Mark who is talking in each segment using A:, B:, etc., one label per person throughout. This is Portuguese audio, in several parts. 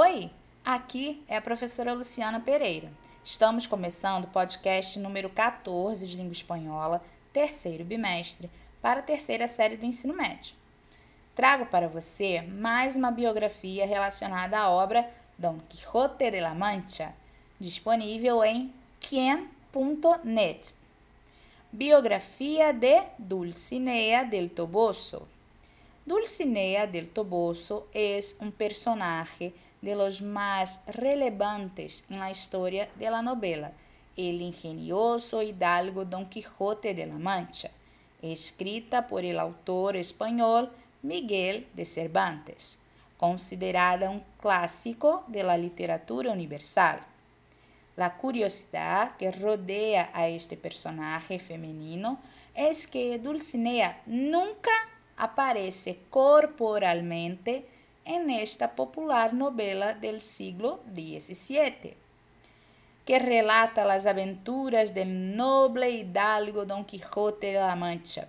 A: Oi, aqui é a professora Luciana Pereira. Estamos começando o podcast número 14 de língua espanhola, terceiro bimestre, para a terceira série do ensino médio. Trago para você mais uma biografia relacionada à obra Don Quixote de la Mancha, disponível em quien.net. Biografia de Dulcinea del Toboso. Dulcinea del Toboso es un personaje de los más relevantes en la historia de la novela, el ingenioso hidalgo Don Quijote de la Mancha, escrita por el autor español Miguel de Cervantes, considerada un clásico de la literatura universal. La curiosidad que rodea a este personaje femenino es que Dulcinea nunca aparece corporalmente en esta popular novela del siglo XVII, que relata las aventuras del noble hidalgo Don Quijote de la Mancha.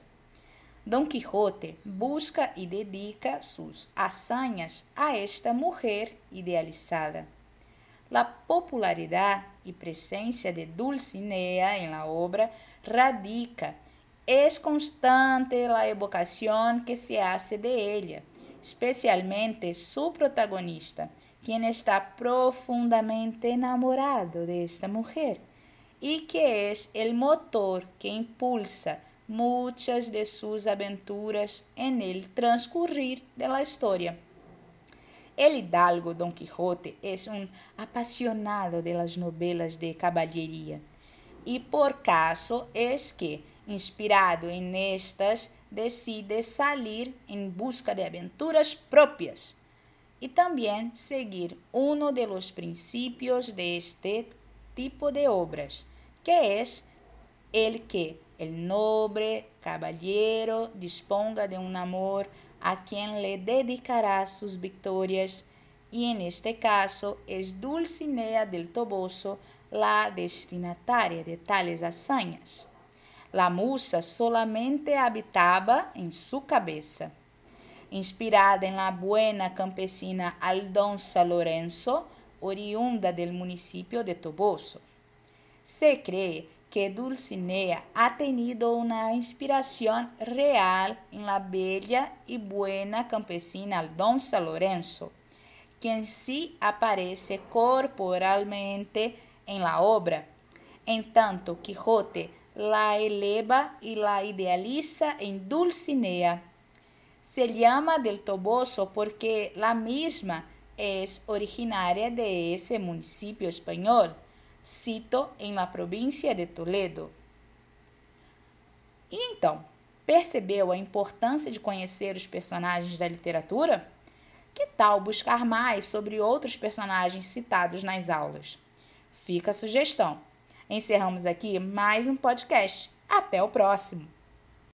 A: Don Quijote busca y dedica sus hazañas a esta mujer idealizada. La popularidad y presencia de Dulcinea en la obra radica es constante la evocación que se hace de ella, especialmente su protagonista, quien está profundamente enamorado de esta mujer y que es el motor que impulsa muchas de sus aventuras en el transcurrir de la historia. El hidalgo Don Quijote es un apasionado de las novelas de caballería y por caso es que Inspirado em estas, decide sair em busca de aventuras propias e também seguir um de los principios de este tipo de obras, que es el que el noble caballero disponga de un amor a quien le dedicará sus victorias y en este caso es Dulcinea del Toboso la destinataria de tales hazañas. La musa solamente habitaba en su cabeza. Inspirada en la buena campesina Aldonza Lorenzo, oriunda del municipio de Toboso. Se cree que Dulcinea ha tenido una inspiración real en la bella y buena campesina Aldonza Lorenzo, quien sí aparece corporalmente en la obra. En tanto, Quijote la eleva y la idealiza en Dulcinea. Se llama del Toboso porque la misma es originaria de ese municipio español, cito em la província de Toledo. E então, percebeu a importância de conhecer os personagens da literatura? Que tal buscar mais sobre outros personagens citados nas aulas? Fica a sugestão. Encerramos aqui mais um podcast. Até o próximo!